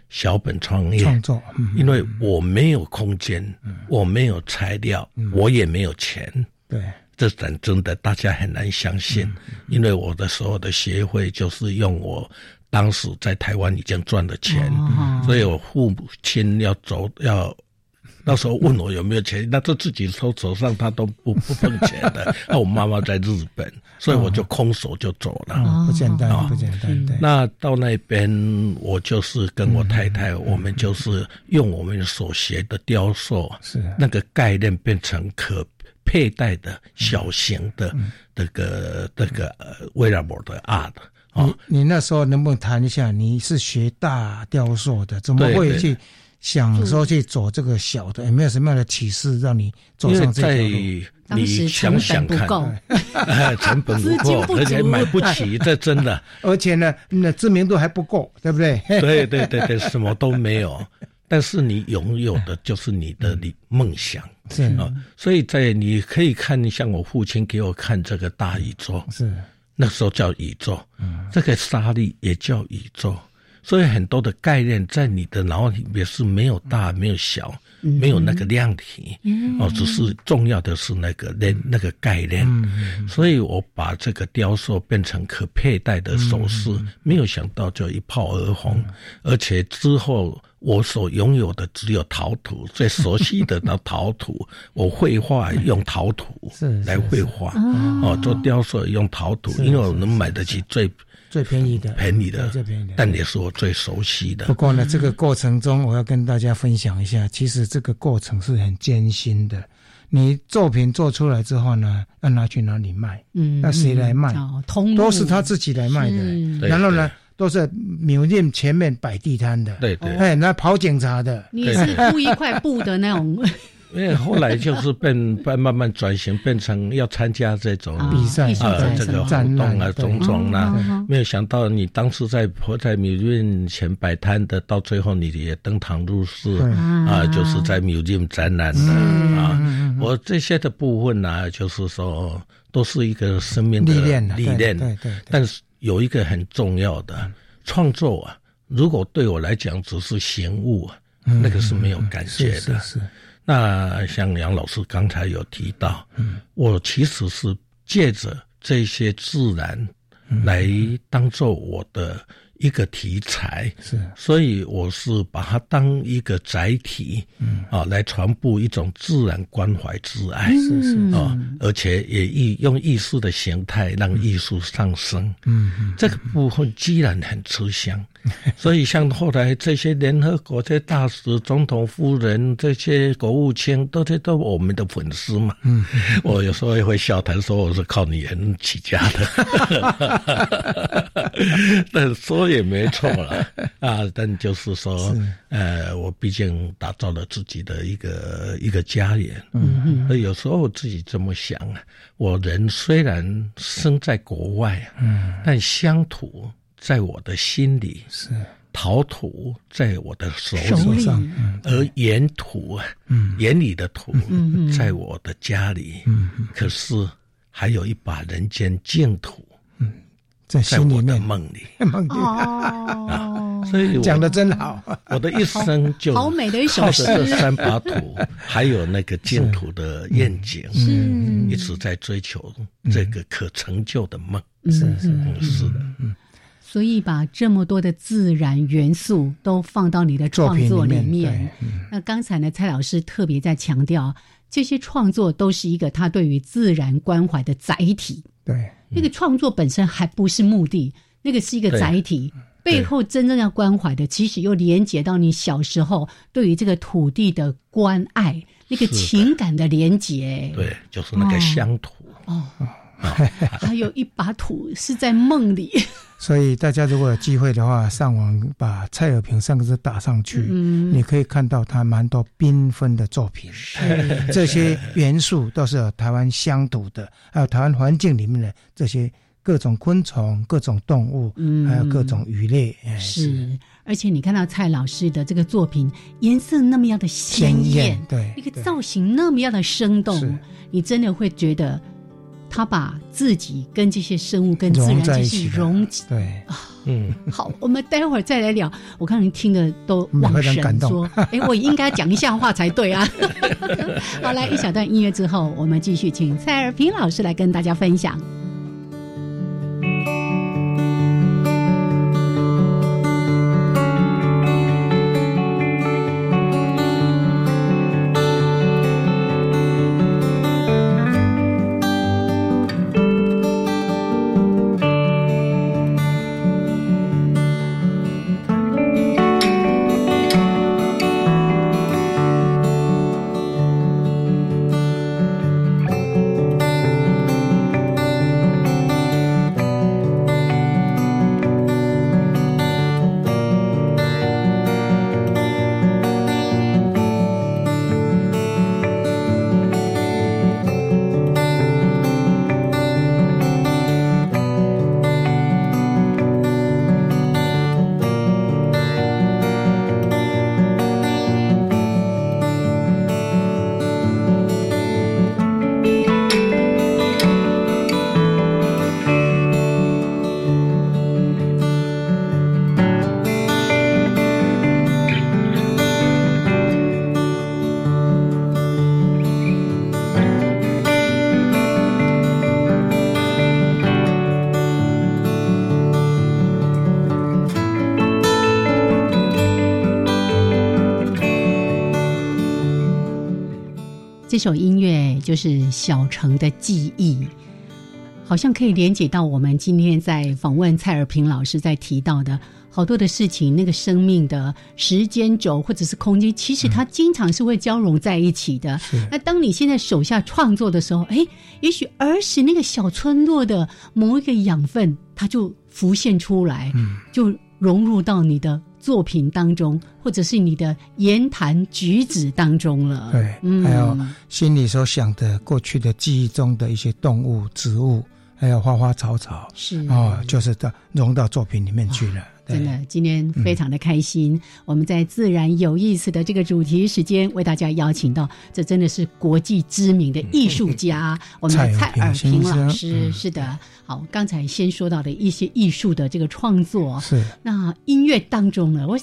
Speaker 6: 小本创业。
Speaker 3: 创作，
Speaker 6: 因为我没有空间，我没有材料，我也没有钱，
Speaker 3: 对，
Speaker 6: 这真真的大家很难相信，因为我的所有的学会就是用我当时在台湾已经赚的钱，所以我父母亲要走要。那时候问我有没有钱，那他自己手手上他都不 不碰钱的。那我妈妈在日本，所以我就空手就走了。
Speaker 3: 不简单，不简单。
Speaker 6: 那到那边，我就是跟我太太，我们就是用我们所学的雕塑，
Speaker 3: 是
Speaker 6: 那个概念变成可佩戴的小型的这个这个呃 wearable 的 art。
Speaker 3: 你你那时候能不能谈一下？你是学大雕塑的，怎么会去？想说去走这个小的，有没有什么样的启示让你走上这条路？
Speaker 6: 你想想看，成本不够，而且买不起，这真的。
Speaker 3: 而且呢，那知名度还不够，对不对？
Speaker 6: 对对对对，什么都没有。但是你拥有的就是你的你梦想，
Speaker 3: 是
Speaker 6: 啊。所以在你可以看，像我父亲给我看这个大宇宙，
Speaker 3: 是
Speaker 6: 那时候叫宇宙，这个沙粒也叫宇宙。所以很多的概念在你的脑里面是没有大没有小，没有那个量体，哦，只是重要的是那个那那个概念。所以我把这个雕塑变成可佩戴的首饰，没有想到就一炮而红，而且之后我所拥有的只有陶土，最熟悉的那陶土，我绘画用陶土来绘画，哦，做雕塑用陶土，因为我能买得起最。
Speaker 3: 最便宜的，
Speaker 6: 便宜的，最便宜的，但也是我最熟悉的。
Speaker 3: 不过呢，这个过程中，我要跟大家分享一下，其实这个过程是很艰辛的。你作品做出来之后呢，要拿去哪里卖？嗯，那谁来卖？
Speaker 2: 通
Speaker 3: 都是他自己来卖的。然后呢，都是缅甸前面摆地摊的。
Speaker 6: 对对。哎，
Speaker 3: 那跑警察的。
Speaker 2: 你是铺一块布的那种。
Speaker 6: 因为后来就是变变 慢慢转型，变成要参加这种
Speaker 3: 比赛
Speaker 6: 啊，这个活动啊，种种啦。没有想到你当时在活在米运前摆摊的，到最后你也登堂入室啊，就是在米运展览的啊。我这些的部分呢，就是说都是一个生命的
Speaker 3: 历练，
Speaker 6: 历练。
Speaker 3: 对对。
Speaker 6: 但是有一个很重要的创作啊，如果对我来讲只是行物啊，那个是没有感觉的。
Speaker 3: 是。
Speaker 6: 那像杨老师刚才有提到，嗯，我其实是借着这些自然来当做我的。一个题材
Speaker 3: 是，
Speaker 6: 所以我是把它当一个载体，嗯。啊，来传播一种自然关怀之爱，
Speaker 3: 是是
Speaker 6: 啊，而且也艺用艺术的形态让艺术上升，
Speaker 3: 嗯嗯，
Speaker 6: 这个部分既然很吃香，所以像后来这些联合国这大使、总统夫人、这些国务卿，都这都我们的粉丝嘛，
Speaker 3: 嗯，
Speaker 6: 我有时候也会笑谈说我是靠女人起家的，但说。也没错了啊，但就是说，呃，我毕竟打造了自己的一个一个家园，
Speaker 3: 嗯。
Speaker 6: 嗯，有时候我自己这么想啊，我人虽然生在国外，嗯，但乡土在我的心里，
Speaker 3: 是。
Speaker 6: 陶土在我的手
Speaker 3: 里，
Speaker 6: 而岩土，嗯，眼里的土，
Speaker 2: 嗯
Speaker 6: 在我的家里，
Speaker 3: 嗯，
Speaker 6: 可是还有一把人间净土。
Speaker 3: 在心里面，
Speaker 6: 梦里，
Speaker 3: 梦里。
Speaker 6: 啊，所以
Speaker 3: 讲的真好。
Speaker 6: 我的一生就
Speaker 2: 好美的一首诗，
Speaker 6: 这三把土，还有那个净土的愿景，
Speaker 2: 是。
Speaker 6: 一直在追求这个可成就的梦。
Speaker 3: 是是。
Speaker 6: 是的，
Speaker 3: 嗯。
Speaker 2: 所以把这么多的自然元素都放到你的创作里面。那刚才呢，蔡老师特别在强调，这些创作都是一个他对于自然关怀的载体。
Speaker 3: 对。
Speaker 2: 那个创作本身还不是目的，那个是一个载体，背后真正要关怀的，其实又连接到你小时候对于这个土地的关爱，那个情感的连接。
Speaker 6: 对，就是那个乡土。
Speaker 2: 哦，还有一把土是在梦里。
Speaker 3: 所以大家如果有机会的话，上网把蔡尔平三个字打上去，嗯，你可以看到他蛮多缤纷的作品。这些元素都是有台湾乡土的，还有台湾环境里面的这些各种昆虫、各种动物，嗯，还有各种鱼类。
Speaker 2: 是，而且你看到蔡老师的这个作品，颜色那么样的鲜艳，
Speaker 3: 对，
Speaker 2: 一个造型那么样的生动，你真的会觉得。他把自己跟这些生物、跟自然这些融，
Speaker 3: 对
Speaker 2: 啊，嗯，好，我们待会儿再来聊。我看你听的都忘神，说，哎，我应该讲一下话才对啊。好，来一小段音乐之后，我们继续请蔡尔平老师来跟大家分享。这首音乐就是小城的记忆，好像可以连接到我们今天在访问蔡尔平老师在提到的好多的事情。那个生命的时间轴或者是空间，其实它经常是会交融在一起的。那当你现在手下创作的时候，哎，也许儿时那个小村落的某一个养分，它就浮现出来，就融入到你的。作品当中，或者是你的言谈举止当中了。
Speaker 3: 对，还有心里所想的过去的记忆中的一些动物、植物，还有花花草草，
Speaker 2: 是
Speaker 3: 哦，就是到融到作品里面去了。
Speaker 2: 真的，今天非常的开心。我们在自然有意思的这个主题时间，为大家邀请到，这真的是国际知名的艺术家，我们的蔡尔平老师。是的，好，刚才先说到的一些艺术的这个创作，
Speaker 3: 是
Speaker 2: 那音乐当中呢，我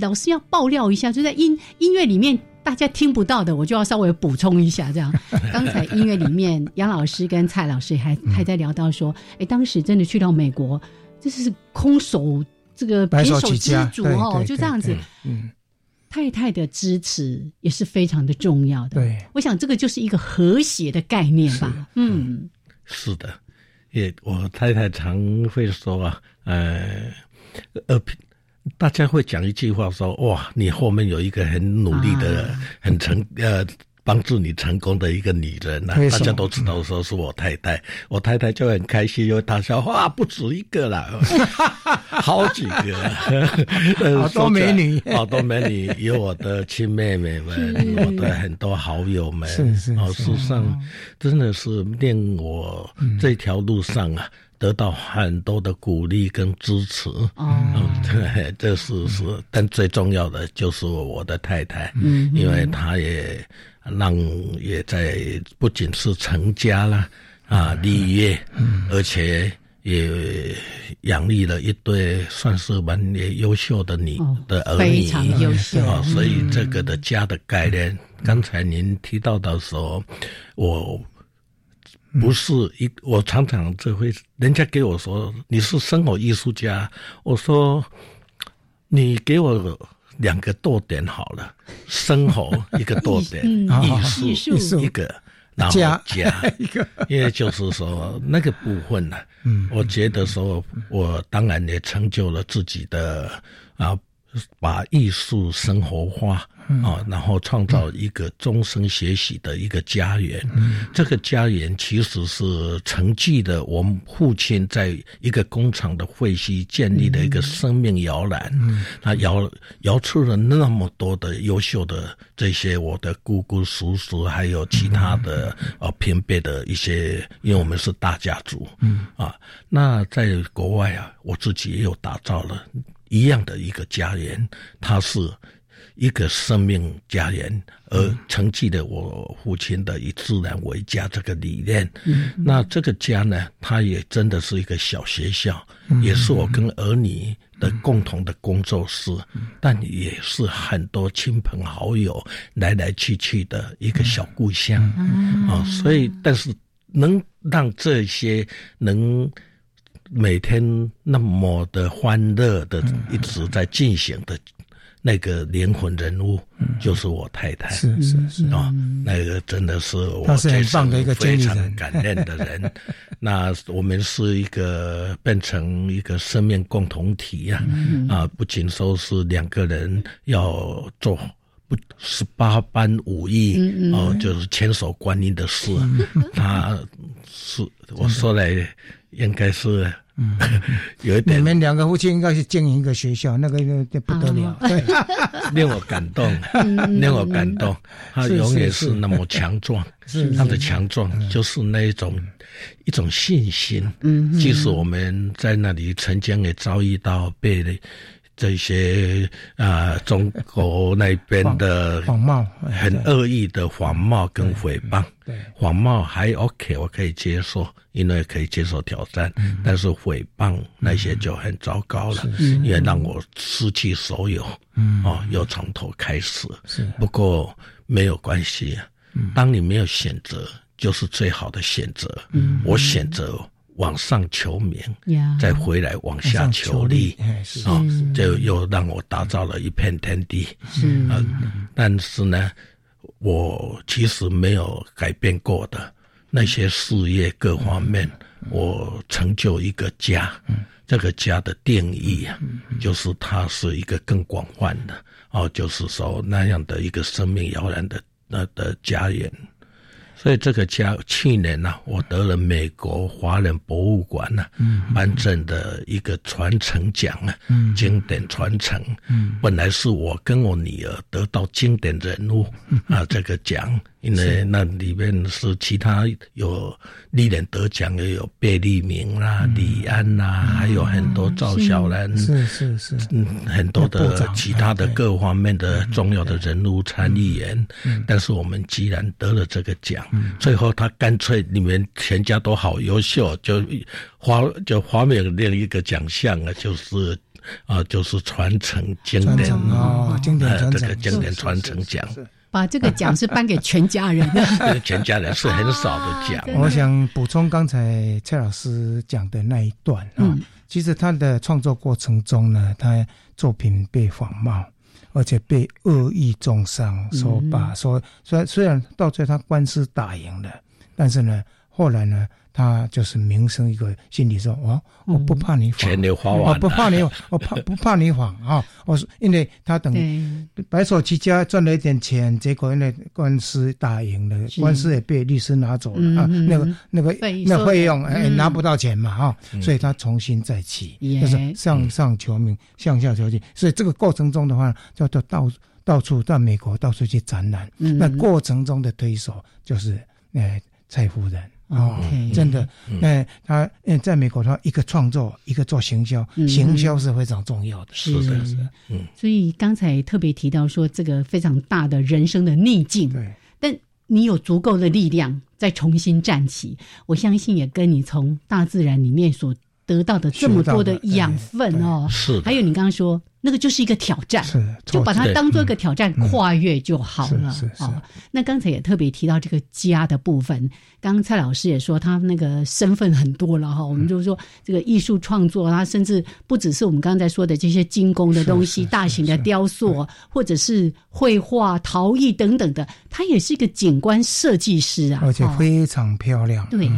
Speaker 2: 老师要爆料一下，就在音音乐里面大家听不到的，我就要稍微补充一下。这样，刚才音乐里面杨老师跟蔡老师还还在聊到说，哎，当时真的去到美国，这是空手。这个白手之主哦，就这样子。嗯，太太的支持也是非常的重要的。
Speaker 3: 对，
Speaker 2: 我想这个就是一个和谐的概念吧。嗯，
Speaker 6: 是的，也我太太常会说啊，呃呃，大家会讲一句话说，哇，你后面有一个很努力的、很成呃。帮助你成功的一个女人呐，大家都知道说是我太太，我太太就很开心，因为她说哇不止一个啦，好几个，
Speaker 3: 好多美女，
Speaker 6: 好多美女，有我的亲妹妹们，我的很多好友们，
Speaker 3: 是是，
Speaker 6: 哦，事实上真的是令我这条路上啊得到很多的鼓励跟支持，这是是，但最重要的就是我的太太，嗯，因为她也。让也在不仅是成家了啊立业，而且也养育了一对算是蛮优秀的女的儿女，
Speaker 2: 非常优秀
Speaker 6: 啊。所以这个的家的概念，刚才您提到的时候，我不是一，我常常这会人家给我说你是生活艺术家，我说你给我。两个多点好了，生活一个多点，艺术一个，然后加 一个，因为就是说那个部分呢，嗯，我觉得说，我当然也成就了自己的啊，把艺术生活化啊，然后创造一个终生学习的一个家园。这个家园其实是承继的我们父亲在一个工厂的会系建立的一个生命摇篮。他摇摇出了那么多的优秀的这些我的姑姑叔叔，还有其他的呃偏辈的一些，因为我们是大家族。嗯啊，那在国外啊，我自己也有打造了一样的一个家园，它是。一个生命家园，而承继了我父亲的以自然为家这个理念。那这个家呢，它也真的是一个小学校，也是我跟儿女的共同的工作室，但也是很多亲朋好友来来去去的一个小故乡啊。所以，但是能让这些能每天那么的欢乐的一直在进行的。那个灵魂人物就是我太太，
Speaker 3: 是是是。
Speaker 6: 啊，那个真的是我非常非常感念的人。那我们是一个变成一个生命共同体呀，啊，不仅说是两个人要做不十八般武艺哦，就是千手观音的事，他是我说来应该是。嗯，有一点，
Speaker 3: 你们两个夫妻应该是经营一个学校，那个那不得了，对，
Speaker 6: 令我感动，令我感动。他永远是那么强壮，他的强壮就是那一种一种信心。嗯，即使我们在那里曾经也遭遇到被。这些啊，中国那边的
Speaker 3: 谎冒，
Speaker 6: 很恶意的谎冒跟诽谤。对，谎冒还 OK，我可以接受，因为可以接受挑战。但是诽谤那些就很糟糕了，因为让我失去所有。嗯，哦，又从头开始。是，不过没有关系。当你没有选择，就是最好的选择。嗯，我选择。往上求名，再回来往下求利，啊，就又让我打造了一片天地。嗯，但是呢，我其实没有改变过的那些事业各方面，我成就一个家。这个家的定义啊，就是它是一个更广泛的哦，就是说那样的一个生命摇篮的那的家园。所以这个家去年呢，我得了美国华人博物馆呢颁证的一个传承奖啊，经典传承。本来是我跟我女儿得到经典人物 啊这个奖。因为那里面是其他有历年得奖也有贝利明啦、李安啦，还有很多赵小兰，
Speaker 3: 是是是，嗯，
Speaker 6: 很多的其他的各方面的重要的人物参议员。但是我们既然得了这个奖，最后他干脆你们全家都好优秀，就发就发明另一个奖项啊，就是啊，就是传承经典
Speaker 3: 啊，经典
Speaker 6: 这个经典传承奖。
Speaker 2: 把这个奖是颁给全家人 的，
Speaker 6: 全家人是很少的奖。
Speaker 3: 我想补充刚才蔡老师讲的那一段啊，其实他的创作过程中呢，他作品被仿冒，而且被恶意中伤，说把说虽然虽然到最后他官司打赢了，但是呢，后来呢。他就是名声一个心理说，我我不怕你
Speaker 6: 谎，钱花完，
Speaker 3: 我不怕你，我怕不怕你谎啊！我说，因为他等白手起家赚了一点钱，结果因为官司打赢了，官司也被律师拿走了啊，那个那个那费用哎拿不到钱嘛哈，所以他重新再起，就是向上求名，向下求进，所以这个过程中的话，叫做到到处到美国到处去展览，那过程中的推手就是哎蔡夫人。哦，真的，那他嗯，在美国，他一个创作，一个做行销，行销是非常重要的。
Speaker 6: 是的，是。
Speaker 2: 嗯，所以刚才特别提到说，这个非常大的人生的逆境，
Speaker 3: 对，
Speaker 2: 但你有足够的力量再重新站起，我相信也跟你从大自然里面所得到的这么多的养分哦，
Speaker 6: 是。
Speaker 2: 还有你刚刚说。那个就是一个挑战，就把它当做一个挑战跨越就好了啊。那刚才也特别提到这个家的部分，刚刚蔡老师也说他那个身份很多了哈。我们就是说这个艺术创作，他甚至不只是我们刚才说的这些精工的东西，大型的雕塑或者是绘画、陶艺等等的，他也是一个景观设计师啊，
Speaker 3: 而且非常漂亮。
Speaker 2: 对，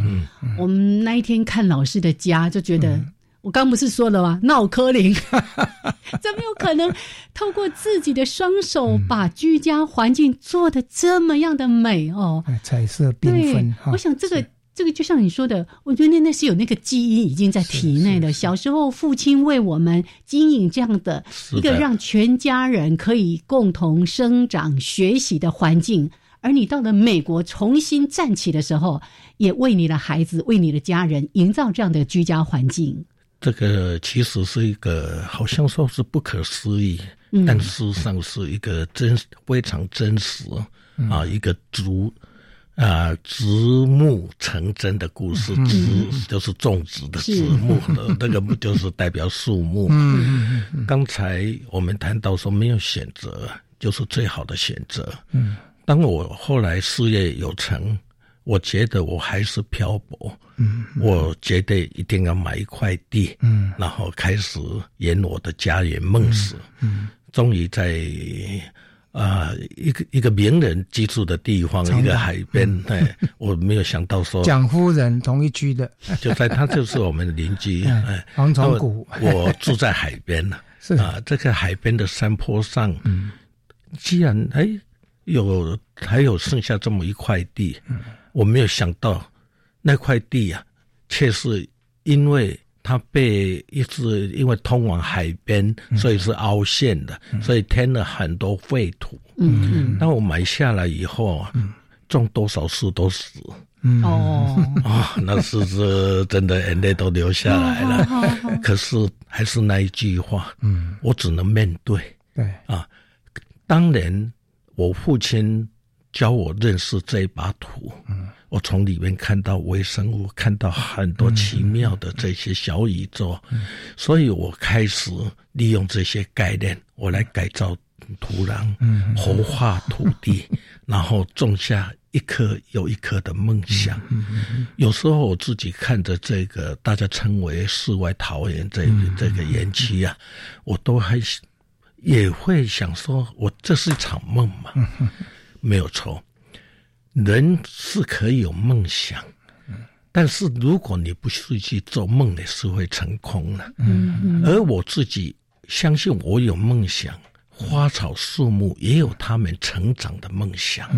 Speaker 2: 我们那一天看老师的家就觉得。我刚不是说了吗？闹科林，怎么有可能透过自己的双手把居家环境做的这么样的美哦？
Speaker 3: 彩色缤纷。
Speaker 2: 我想这个这个就像你说的，我觉得那是有那个基因已经在体内的。小时候父亲为我们经营这样的一个让全家人可以共同生长学习的环境。而你到了美国重新站起的时候，也为你的孩子、为你的家人营造这样的居家环境。
Speaker 6: 这个其实是一个好像说是不可思议，但事实上是一个真非常真实啊，一个竹啊植木成真的故事。植就是种植的植木的，那个不就是代表树木？刚才我们谈到说，没有选择就是最好的选择。嗯。当我后来事业有成，我觉得我还是漂泊。嗯，我觉得一定要买一块地。嗯，然后开始圆我的家园梦想。嗯，终于在啊一个一个名人居住的地方，一个海边。哎，我没有想到说
Speaker 3: 蒋夫人同一区的，
Speaker 6: 就在他就是我们的邻居。哎，
Speaker 3: 黄草谷，
Speaker 6: 我住在海边呢。是啊，这个海边的山坡上，嗯，既然哎。有还有剩下这么一块地，嗯我没有想到那块地啊，却是因为它被一直因为通往海边，所以是凹陷的，所以添了很多废土。嗯嗯。那我买下来以后啊，种多少树都死。嗯哦 啊，那是是真的，眼泪都流下来了。可是还是那一句话，嗯，我只能面对。
Speaker 3: 对
Speaker 6: 啊，当年。我父亲教我认识这一把土，我从里面看到微生物，看到很多奇妙的这些小宇宙，所以我开始利用这些概念，我来改造土壤，活化土地，然后种下一颗又一颗的梦想。有时候我自己看着这个大家称为世外桃源这这个园区啊，我都还。也会想说，我这是一场梦嘛？没有错，人是可以有梦想，但是如果你不是去做梦，你是会成空的。而我自己相信，我有梦想，花草树木也有他们成长的梦想，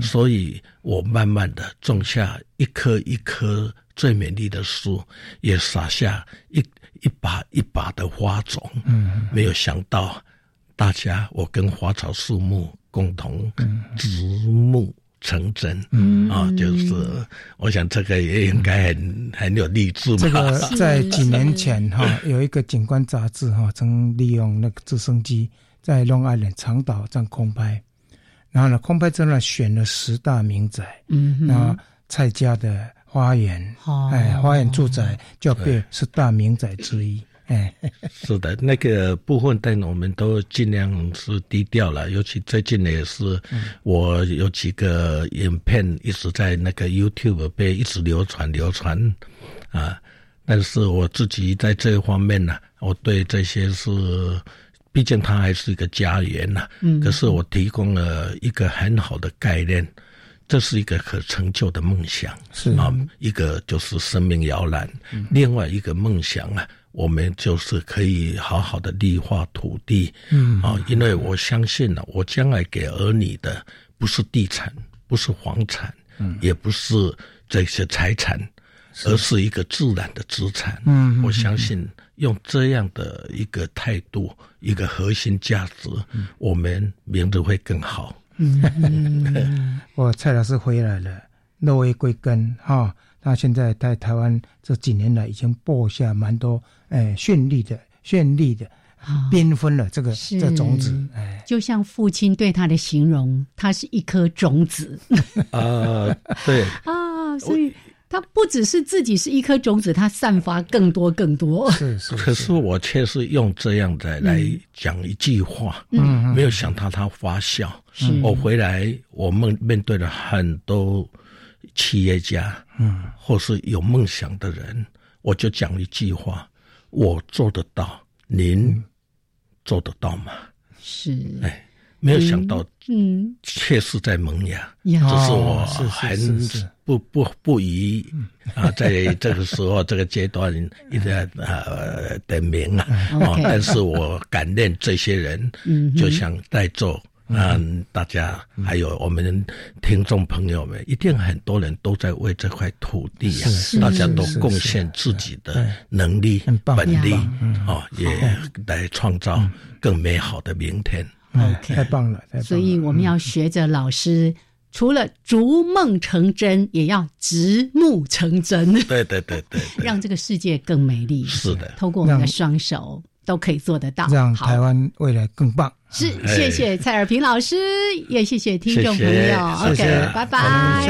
Speaker 6: 所以我慢慢的种下一棵一棵最美丽的树，也撒下一一把一把的花种。没有想到。大家，我跟花草树木共同植木成真，嗯。啊，就是我想这个也应该很很有励志。
Speaker 3: 这个 在几年前哈，有一个景观杂志哈，曾利用那个直升机在龙爱岭长岛这样空拍，然后呢，空拍之后呢选了十大名宅，嗯，那蔡家的花园，哎，花园住宅就被十大名宅之一。哎，
Speaker 6: 是的，那个部分，但我们都尽量是低调了。尤其最近呢，也是我有几个影片一直在那个 YouTube 被一直流传流传啊。但是我自己在这一方面呢，我对这些是，毕竟它还是一个家园呐。嗯。可是我提供了一个很好的概念，这是一个可成就的梦想。
Speaker 3: 是
Speaker 6: 啊，一个就是生命摇篮，另外一个梦想啊。我们就是可以好好的绿化土地，嗯啊，因为我相信呢，我将来给儿女的不是地产，不是房产，嗯，也不是这些财产，而是一个自然的资产。嗯，我相信用这样的一个态度，一个核心价值，我们明日会更好。
Speaker 3: 嗯，我蔡老师回来了，落叶归根哈。他现在在台湾这几年来，已经播下蛮多哎绚丽的、绚丽的、缤纷了这个这种子，哎，
Speaker 2: 就像父亲对他的形容，他是一颗种子。
Speaker 6: 啊，对
Speaker 2: 啊，所以他不只是自己是一颗种子，他散发更多更多。
Speaker 3: 是是，
Speaker 6: 可是我却是用这样的来讲一句话，嗯，没有想到他发酵。我回来，我们面对了很多。企业家，嗯，或是有梦想的人，我就讲一句话：我做得到，您做得到吗？
Speaker 2: 是，
Speaker 6: 哎，没有想到，嗯，确实在萌芽，只是我很不不不宜啊，在这个时候这个阶段一直呃的名啊，啊，但是我感念这些人，就想在做。嗯，大家还有我们听众朋友们，一定很多人都在为这块土地啊，大家都贡献自己的能力、本力，哦，也来创造更美好的明天。
Speaker 2: OK，
Speaker 3: 太棒了！
Speaker 2: 所以我们要学着老师，除了逐梦成真，也要直木成真。
Speaker 6: 对对对对，
Speaker 2: 让这个世界更美丽。
Speaker 6: 是的，
Speaker 2: 透过我们的双手。都可以做得到，
Speaker 3: 让台湾未来更棒。
Speaker 2: 是，谢谢蔡尔平老师，也谢谢听众朋友。OK，拜拜。